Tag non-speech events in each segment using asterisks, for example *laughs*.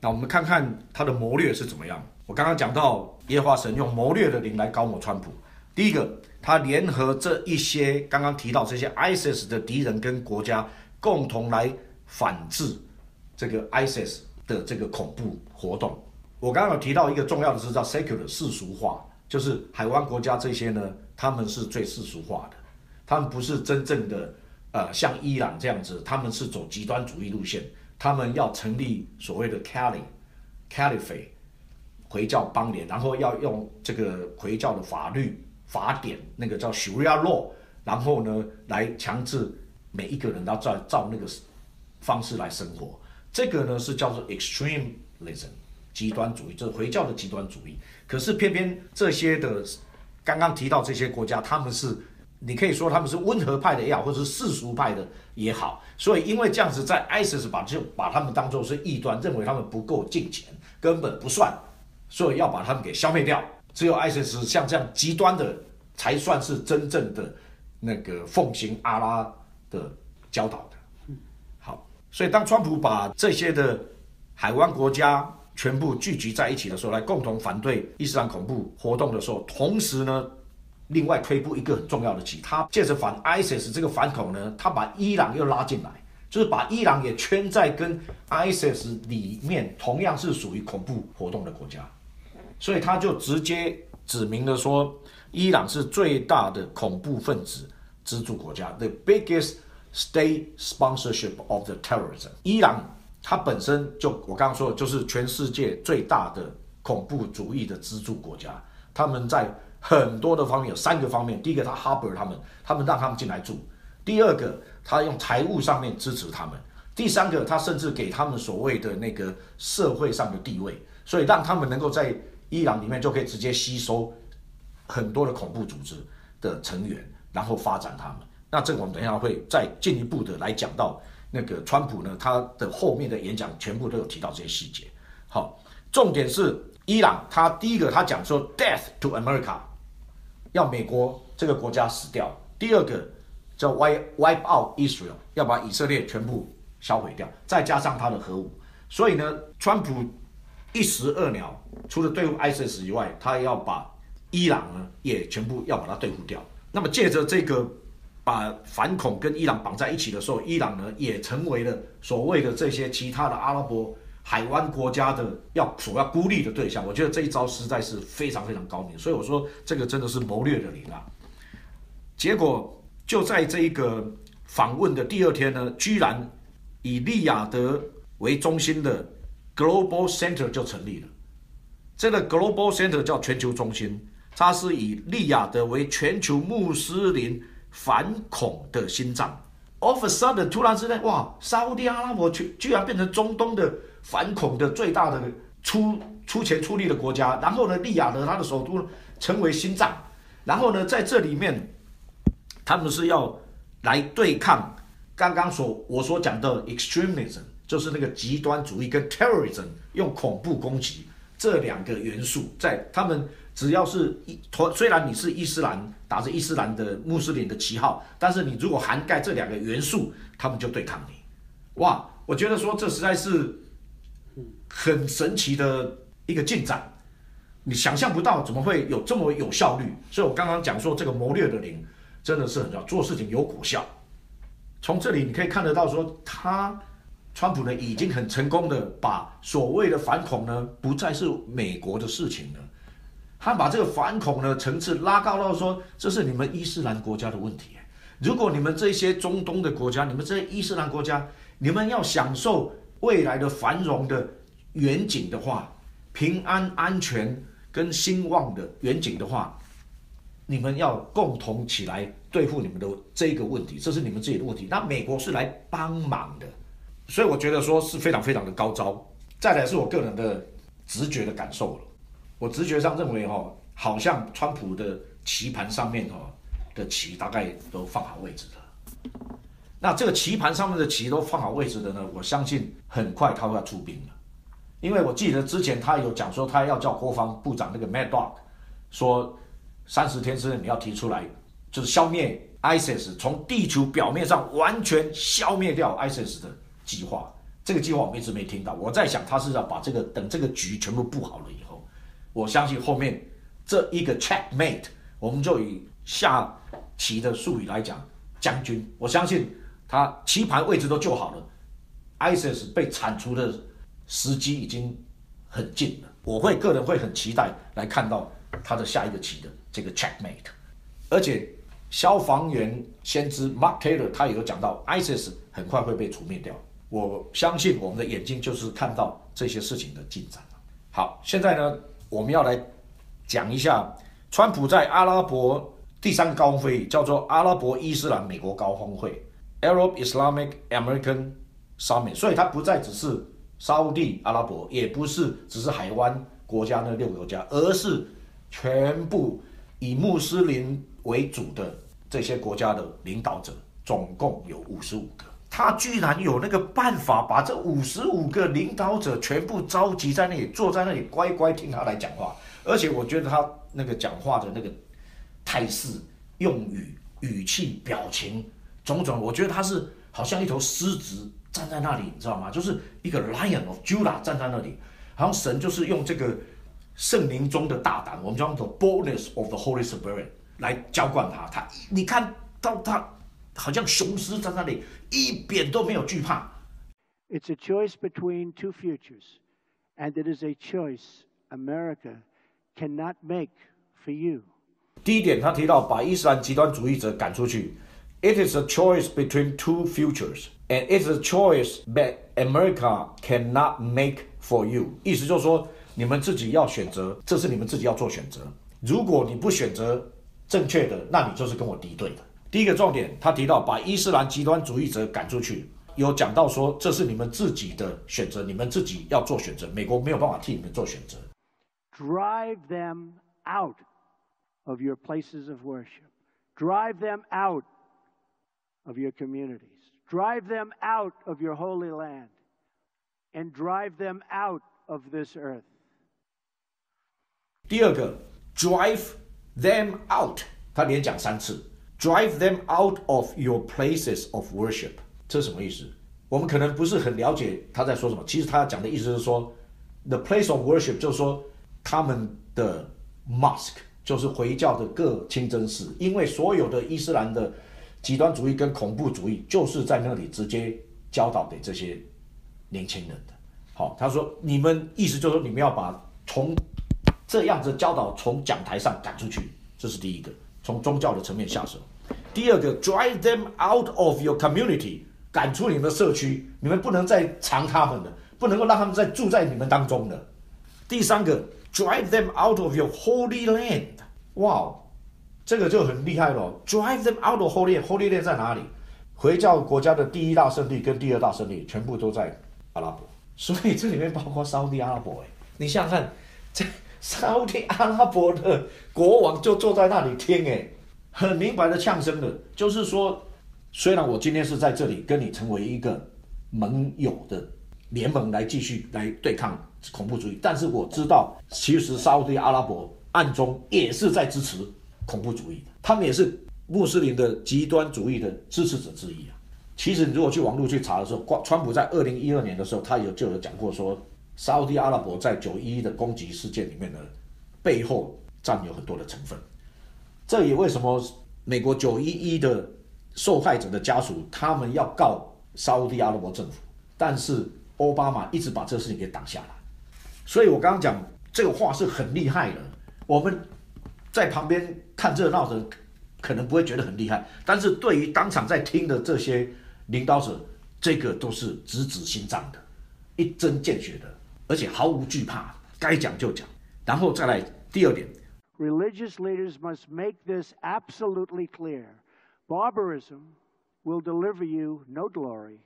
那我们看看他的谋略是怎么样。我刚刚讲到耶和华神用谋略的灵来高抹川普。第一个，他联合这一些刚刚提到这些 ISIS 的敌人跟国家，共同来反制这个 ISIS 的这个恐怖活动。我刚刚有提到一个重要的是叫 secular 世俗化，就是海湾国家这些呢，他们是最世俗化的，他们不是真正的呃像伊朗这样子，他们是走极端主义路线，他们要成立所谓的 Cali Caliphate。回教邦联，然后要用这个回教的法律法典，那个叫 Sharia law，然后呢，来强制每一个人都要照照那个方式来生活。这个呢是叫做 extremism，极端主义，就是回教的极端主义。可是偏偏这些的刚刚提到这些国家，他们是你可以说他们是温和派的也好，或者是世俗派的也好。所以因为这样子，在 ISIS 把就把他们当做是异端，认为他们不够敬虔，根本不算。所以要把他们给消灭掉，只有 ISIS 像这样极端的，才算是真正的那个奉行阿拉的教导的。好，所以当川普把这些的海湾国家全部聚集在一起的时候，来共同反对伊斯兰恐怖活动的时候，同时呢，另外推布一个很重要的棋，他借着反 ISIS 这个反口呢，他把伊朗又拉进来，就是把伊朗也圈在跟 ISIS 里面同样是属于恐怖活动的国家。所以他就直接指明了说，伊朗是最大的恐怖分子资助国家，the biggest state sponsorship of the terrorism。伊朗它本身就我刚刚说的，就是全世界最大的恐怖主义的资助国家。他们在很多的方面有三个方面：第一个，他 harbor 他们，他们让他们进来住；第二个，他用财务上面支持他们；第三个，他甚至给他们所谓的那个社会上的地位，所以让他们能够在伊朗里面就可以直接吸收很多的恐怖组织的成员，然后发展他们。那这个我们等一下会再进一步的来讲到那个川普呢，他的后面的演讲全部都有提到这些细节。好，重点是伊朗，他第一个他讲说 “death to America”，要美国这个国家死掉；第二个叫 “wipe wipe out Israel”，要把以色列全部销毁掉，再加上他的核武。所以呢，川普。一石二鸟，除了对付 ISIS 以外，他要把伊朗呢也全部要把它对付掉。那么借着这个把反恐跟伊朗绑在一起的时候，伊朗呢也成为了所谓的这些其他的阿拉伯海湾国家的要所要孤立的对象。我觉得这一招实在是非常非常高明，所以我说这个真的是谋略的灵啊。结果就在这一个访问的第二天呢，居然以利雅得为中心的。Global Center 就成立了，这个 Global Center 叫全球中心，它是以利雅得为全球穆斯林反恐的心脏。All of a sudden，突然之间，哇，沙特阿拉伯居居然变成中东的反恐的最大的出出钱出力的国家。然后呢，利雅得它的首都成为心脏。然后呢，在这里面，他们是要来对抗刚刚所我所讲的 extremism。就是那个极端主义跟 terrorism 用恐怖攻击这两个元素，在他们只要是一，虽然你是伊斯兰打着伊斯兰的穆斯林的旗号，但是你如果涵盖这两个元素，他们就对抗你。哇，我觉得说这实在是很神奇的一个进展，你想象不到怎么会有这么有效率。所以我刚刚讲说这个谋略的灵真的是很重要，做事情有果效。从这里你可以看得到说他。川普呢，已经很成功的把所谓的反恐呢，不再是美国的事情了。他把这个反恐的层次拉高到说，这是你们伊斯兰国家的问题。如果你们这些中东的国家，你们这些伊斯兰国家，你们要享受未来的繁荣的远景的话，平安、安全跟兴旺的远景的话，你们要共同起来对付你们的这个问题，这是你们自己的问题。那美国是来帮忙的。所以我觉得说是非常非常的高招，再来是我个人的直觉的感受了。我直觉上认为哈，好像川普的棋盘上面哈的棋大概都放好位置了。那这个棋盘上面的棋都放好位置的呢，我相信很快他会要出兵了。因为我记得之前他有讲说，他要叫国防部长那个 Mad Dog 说，三十天之内你要提出来，就是消灭 ISIS，从地球表面上完全消灭掉 ISIS 的。计划这个计划我们一直没听到。我在想，他是要把这个等这个局全部布好了以后，我相信后面这一个 checkmate，我们就以下棋的术语来讲，将军。我相信他棋盘位置都就好了，ISIS 被铲除的时机已经很近了。我会个人会很期待来看到他的下一个棋的这个 checkmate，而且。消防员先知 Mark Taylor 他也有讲到，ISIS 很快会被除灭掉。我相信我们的眼睛就是看到这些事情的进展好，现在呢，我们要来讲一下，川普在阿拉伯第三高峰会议叫做阿拉伯伊斯兰美国高峰会 （Arab Islamic American Summit），所以它不再只是沙地阿拉伯，也不是只是海湾国家那六个国家，而是全部以穆斯林。为主的这些国家的领导者总共有五十五个，他居然有那个办法把这五十五个领导者全部召集在那里，坐在那里乖乖听他来讲话。而且我觉得他那个讲话的那个态势、用语、语气、表情种种，我觉得他是好像一头狮子站在那里，你知道吗？就是一个 *laughs* Lion of Judah 站在那里，好像神就是用这个圣灵中的大胆，我们叫做 Boldness of the Holy Spirit。来浇灌他，他你看到他好像雄狮在那里，一点都没有惧怕。It's a choice between two futures, and it is a choice America cannot make for you. 第一点，他提到把伊斯兰极端主义者赶出去。It is a choice between two futures, and it's a choice that America cannot make for you. 意思就是说，你们自己要选择，这是你们自己要做选择。如果你不选择，正确的，那你就是跟我敌对的。第一个重点，他提到把伊斯兰极端主义者赶出去，有讲到说这是你们自己的选择，你们自己要做选择，美国没有办法替你们做选择。Drive them out of your places of worship. Drive them out of your communities. Drive them out of your holy land. And drive them out of this earth. 第二个，drive them out，他连讲三次 ，drive them out of your places of worship，这是什么意思？我们可能不是很了解他在说什么。其实他讲的意思是说，the place of worship 就是说他们的 mosque 就是回教的各清真寺，因为所有的伊斯兰的极端主义跟恐怖主义就是在那里直接教导给这些年轻人的。好，他说你们意思就是说你们要把从这样子教导从讲台上赶出去，这是第一个，从宗教的层面下手。第二个，drive them out of your community，赶出你们的社区，你们不能再藏他们的，不能够让他们再住在你们当中的。第三个，drive them out of your holy land。哇，这个就很厉害了，drive them out of holy land，holy land 在哪里？回教国家的第一大胜利跟第二大胜利全部都在阿拉伯，所以这里面包括沙特阿拉伯。哎，你想想看，这。沙特阿拉伯的国王就坐在那里听，哎，很明白的呛声的，就是说，虽然我今天是在这里跟你成为一个盟友的联盟来继续来对抗恐怖主义，但是我知道，其实沙特阿拉伯暗中也是在支持恐怖主义的，他们也是穆斯林的极端主义的支持者之一啊。其实你如果去网络去查的时候，川普在二零一二年的时候，他有就有讲过说。沙特阿拉伯在九一一的攻击事件里面呢，背后占有很多的成分。这也为什么美国九一一的受害者的家属他们要告沙特阿拉伯政府，但是奥巴马一直把这个事情给挡下来。所以我刚刚讲这个话是很厉害的。我们在旁边看热闹的可能不会觉得很厉害，但是对于当场在听的这些领导者，这个都是直指心脏的，一针见血的。而且毫无惧怕，该讲就讲。然后再来第二点，Religious leaders must make this absolutely clear: barbarism will deliver you no glory,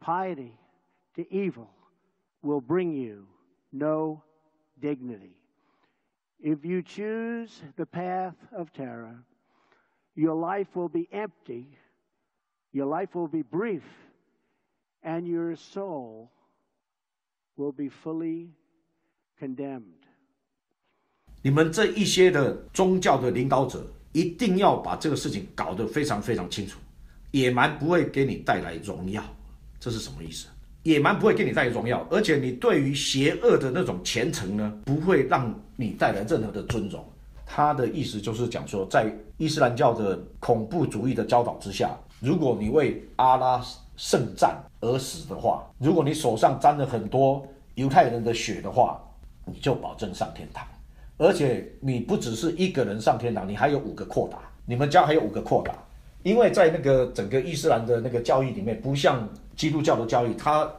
piety to evil will bring you no dignity. If you choose the path of terror, your life will be empty, your life will be brief, and your soul will be fully condemned. 你们这一些的宗教的领导者一定要把这个事情搞得非常非常清楚。野蛮不会给你带来荣耀，这是什么意思？野蛮不会给你带来荣耀，而且你对于邪恶的那种虔诚呢，不会让你带来任何的尊荣。他的意思就是讲说，在伊斯兰教的恐怖主义的教导之下，如果你为阿拉圣战而死的话，如果你手上沾了很多犹太人的血的话，你就保证上天堂。而且你不只是一个人上天堂，你还有五个扩大，你们家还有五个扩大。因为在那个整个伊斯兰的那个教义里面，不像基督教的教义，它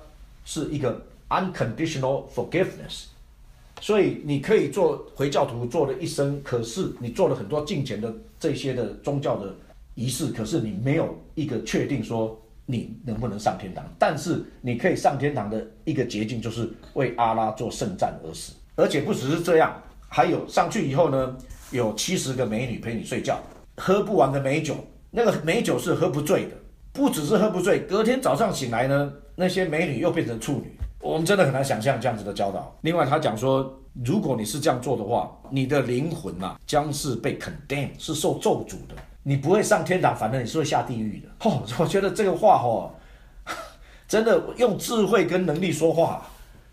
是一个 unconditional forgiveness。所以你可以做回教徒做了一生，可是你做了很多敬虔的这些的宗教的仪式，可是你没有一个确定说你能不能上天堂。但是你可以上天堂的一个捷径就是为阿拉做圣战而死，而且不只是这样，还有上去以后呢，有七十个美女陪你睡觉，喝不完的美酒，那个美酒是喝不醉的，不只是喝不醉，隔天早上醒来呢，那些美女又变成处女。我们真的很难想象这样子的教导。另外，他讲说，如果你是这样做的话，你的灵魂呐将是被 condemn，是受咒诅的。你不会上天堂，反正你是会下地狱的。哦，*laughs* 我觉得这个话哦，*laughs* 真的用智慧跟能力说话，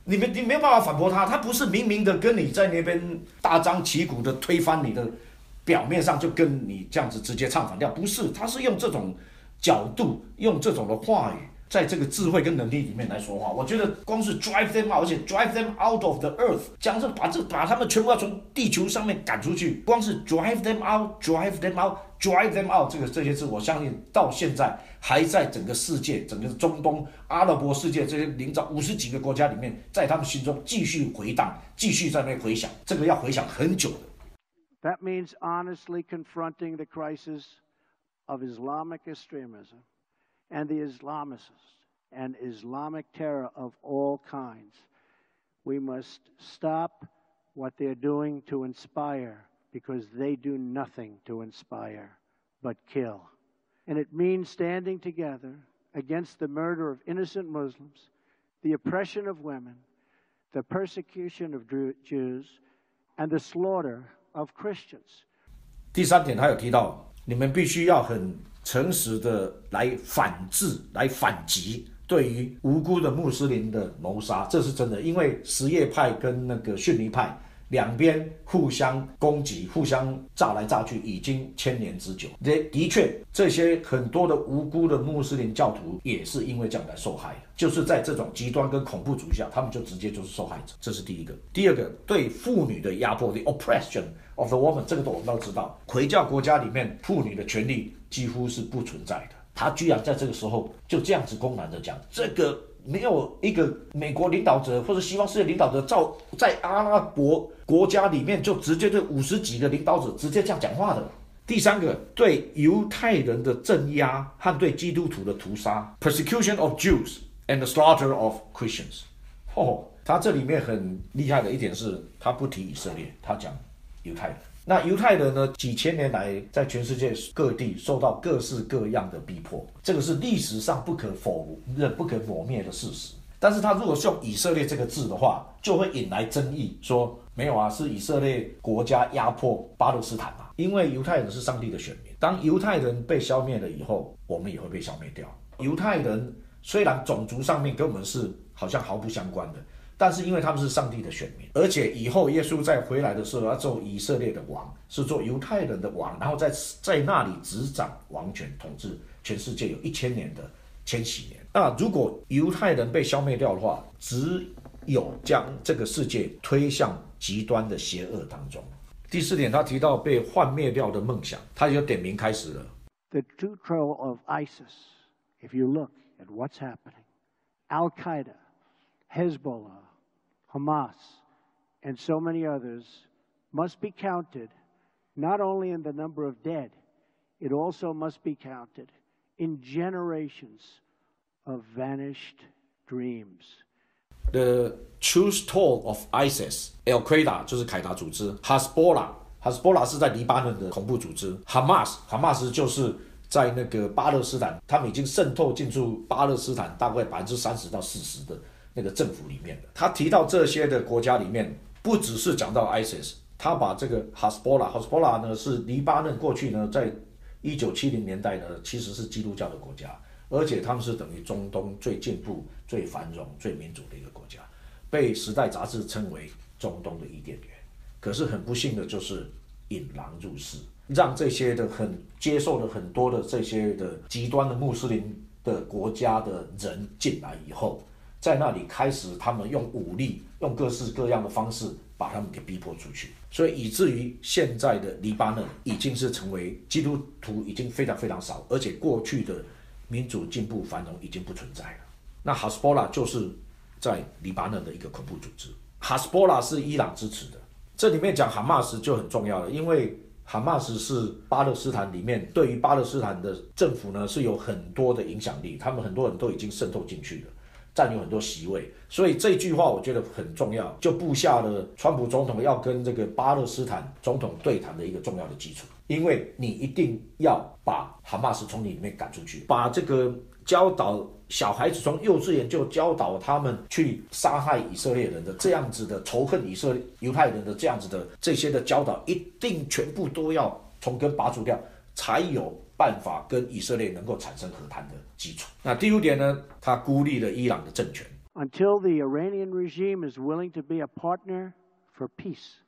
你们你没有办法反驳他。他不是明明的跟你在那边大张旗鼓的推翻你的，表面上就跟你这样子直接唱反调，不是，他是用这种角度，用这种的话语。在这个智慧跟能力里面来说话，我觉得光是 drive them out，而且 drive them out of the earth，讲是把这把他们全部要从地球上面赶出去，光是 drive them out，drive them out out，drive them out，这个这些字，我相信到现在还在整个世界、整个中东、阿拉伯世界这些领导五十几个国家里面，在他们心中继续回荡，继续在那回响，这个要回响很久的。That means honestly confronting the crisis of Islamic extremism. and the Islamists and Islamic terror of all kinds. We must stop what they're doing to inspire because they do nothing to inspire but kill. And it means standing together against the murder of innocent Muslims, the oppression of women, the persecution of Jews, and the slaughter of Christians. 第三点，他有提到，你们必须要很诚实的来反制、来反击对于无辜的穆斯林的谋杀，这是真的。因为什叶派跟那个逊尼派 两边互相攻击、互相炸来炸去，已经千年之久。的的确，这些很多的无辜的穆斯林教徒也是因为这样来受害的。就是在这种极端跟恐怖主义下，他们就直接就是受害者。这是第一个。第二个，对妇女的压迫，the oppression of the woman，这个都我们都知道。回教国家里面，妇女的权利。几乎是不存在的。他居然在这个时候就这样子公然的讲，这个没有一个美国领导者或者西方世界领导者，照在阿拉伯国家里面就直接对五十几个领导者直接这样讲话的。第三个，对犹太人的镇压和对基督徒的屠杀，persecution of Jews and the slaughter of Christians。哦，他这里面很厉害的一点是，他不提以色列，他讲犹太人。那犹太人呢？几千年来，在全世界各地受到各式各样的逼迫，这个是历史上不可否认、不可磨灭的事实。但是他如果是用以色列这个字的话，就会引来争议，说没有啊，是以色列国家压迫巴勒斯坦嘛？因为犹太人是上帝的选民，当犹太人被消灭了以后，我们也会被消灭掉。犹太人虽然种族上面跟我们是好像毫不相关的。但是因为他们是上帝的选民，而且以后耶稣再回来的时候要做以色列的王，是做犹太人的王，然后在在那里执掌王权，统治全世界有一千年的千禧年。那如果犹太人被消灭掉的话，只有将这个世界推向极端的邪恶当中。第四点，他提到被幻灭掉的梦想，他就点名开始了。The true trail of ISIS, if you look at what's happening, Al Qaeda, Hezbollah. Hamas, and so many others must be counted not only in the number of dead, it also must be counted in generations of vanished dreams. The true toll of ISIS, Al Qaeda 就是凯达组织，Hezbollah，Hezbollah 是在黎巴嫩的恐怖组织，Hamas，Hamas 就是在那个巴勒斯坦，他们已经渗透进入巴勒斯坦大概百分之三十到四十的 那个政府里面的，他提到这些的国家里面，不只是讲到 ISIS，他把这个 Hasbola，Hasbola 呢是黎巴嫩过去呢，在一九七零年代呢其实是基督教的国家，而且他们是等于中东最进步、最繁荣、最民主的一个国家，被《时代》杂志称为中东的伊甸园。可是很不幸的就是引狼入室，让这些的很接受了很多的这些的极端的穆斯林的国家的人进来以后，在那里开始他们用武力、用各式各样的方式把他们给逼迫出去，所以以至于现在的黎巴嫩已经是成为基督徒已经非常非常少，而且过去的民主进步繁荣已经不存在了。那哈斯波拉就是在黎巴嫩的一个恐怖组织，哈斯波拉是伊朗支持的。这里面讲哈马斯就很重要了，因为哈马斯是巴勒斯坦里面对于巴勒斯坦的政府呢是有很多的影响力，他们很多人都已经渗透进去了，占有很多席位，所以这句话我觉得很重要，就布下了川普总统要跟这个巴勒斯坦总统对谈的一个重要的基础，因为你一定要把哈马斯从你里面赶出去，把这个教导。小孩子从幼稚园就教导他们去杀害以色列人的这样子的仇恨以色列犹太人的这样子的这些的教导，一定全部都要从根拔除掉，才有办法跟以色列能够产生和谈的基础。那第五点呢，他孤立了伊朗的政权。Until the Iranian regime is willing to be a partner for peace,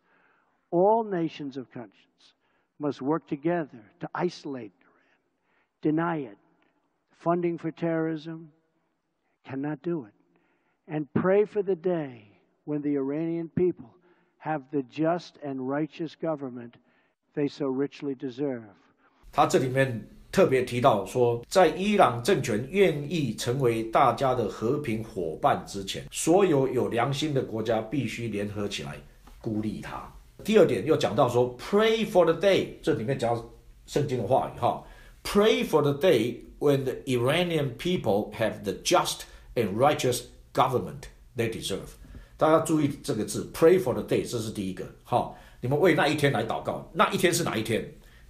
all nations of conscience must work together to isolate Iran, deny it. funding for terrorism, cannot do it. And pray for the day when the Iranian people have the just and righteous government they so richly deserve. 他这里面特别提到说，在伊朗政权愿意成为大家的和平伙伴之前，所有有良心的国家必须联合起来孤立他。第二点又讲到说，Pray for the day，这里面讲圣经的话语哈，Pray for the day when the Iranian people have the just and righteous government they deserve。大家注意这个字，pray for the day，这是第一个。好，你们为那一天来祷告。那一天是哪一天？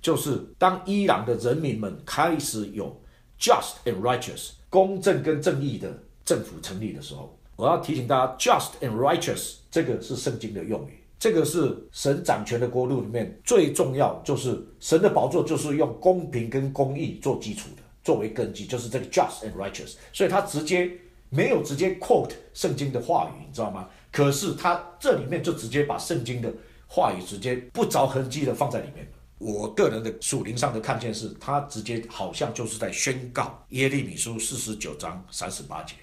就是当伊朗的人民们开始有 just and righteous 公正跟正义的政府成立的时候。我要提醒大家，just and righteous 这个是圣经的用语。这个是神掌权的国度里面最重要，就是神的宝座就是用公平跟公义做基础的。作为根基，就是这个 just and righteous，所以他直接没有直接 quote 圣经的话语，你知道吗？可是他这里面就直接把圣经的话语直接不着痕迹的放在里面。我个人的属灵上的看见是，他直接好像就是在宣告耶利米书四十九章三十八节，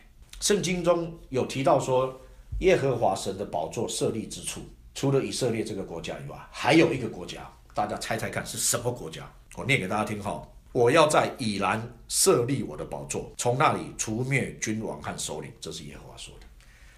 圣经中有提到说，耶和华神的宝座设立之处，除了以色列这个国家以外，还有一个国家，大家猜猜看是什么国家？我念给大家听哈。我要在以兰设立我的宝座，从那里除灭君王和首领。这是耶和华说的，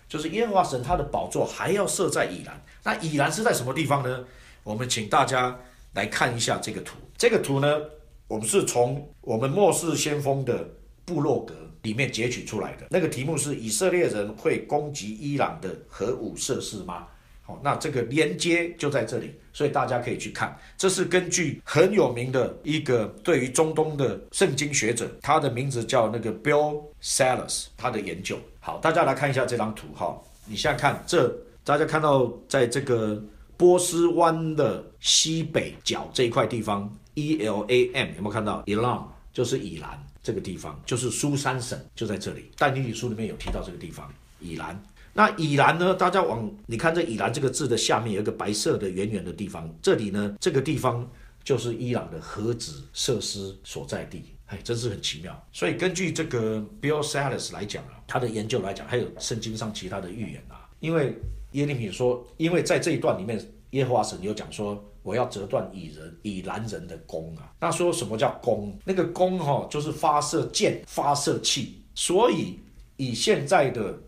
就是耶和华神他的宝座还要设在以兰。那以兰是在什么地方呢？我们请大家来看一下这个图。这个图呢，我们是从我们末世先锋的部落格里面截取出来的。那个题目是：以色列人会攻击伊朗的核武设施吗？好，那这个连接就在这里，所以大家可以去看。这是根据很有名的一个对于中东的圣经学者，他的名字叫那个 Bill Salus，他的研究。好，大家来看一下这张图哈。你现在看这，大家看到在这个波斯湾的西北角这一块地方，E L A M 有没有看到？Elam 就是以兰这个地方，就是苏珊省就在这里。但尼里书里面有提到这个地方，以兰。那以兰呢？大家往你看这以兰这个字的下面有一个白色的圆圆的地方，这里呢，这个地方就是伊朗的核子设施所在地。哎，真是很奇妙。所以根据这个 Bill Salus 来讲啊，他的研究来讲，还有圣经上其他的预言啊，因为耶利米说，因为在这一段里面，耶和华神有讲说，我要折断以人以兰人的弓啊。那说什么叫弓？那个弓哈，就是发射箭、发射器。所以以现在的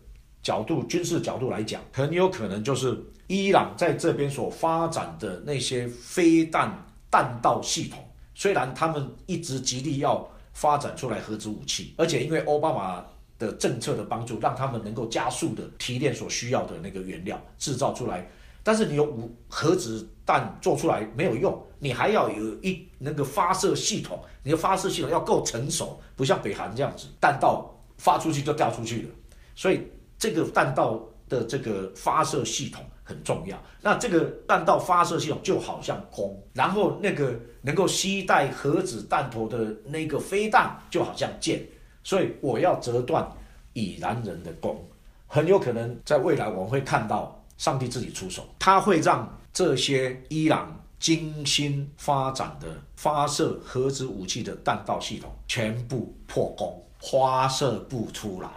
角度军事角度来讲，很有可能就是伊朗在这边所发展的那些飞弹弹道系统。虽然他们一直极力要发展出来核子武器，而且因为奥巴马的政策的帮助，让他们能够加速的提炼所需要的那个原料制造出来。但是你有五核子弹做出来没有用，你还要有一那个发射系统，你的发射系统要够成熟，不像北韩这样子，弹道发出去就掉出去了。所以。这个弹道的这个发射系统很重要。那这个弹道发射系统就好像弓，然后那个能够携带核子弹头的那个飞弹就好像箭。所以我要折断以兰人的弓，很有可能在未来我们会看到上帝自己出手，他会让这些伊朗精心发展的发射核子武器的弹道系统全部破功，发射不出来。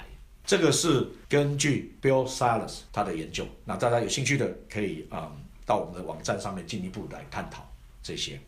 这个是根据 Bill Silas 他的研究，那大家有兴趣的可以啊、嗯到我们的网站上面进一步来探讨这些。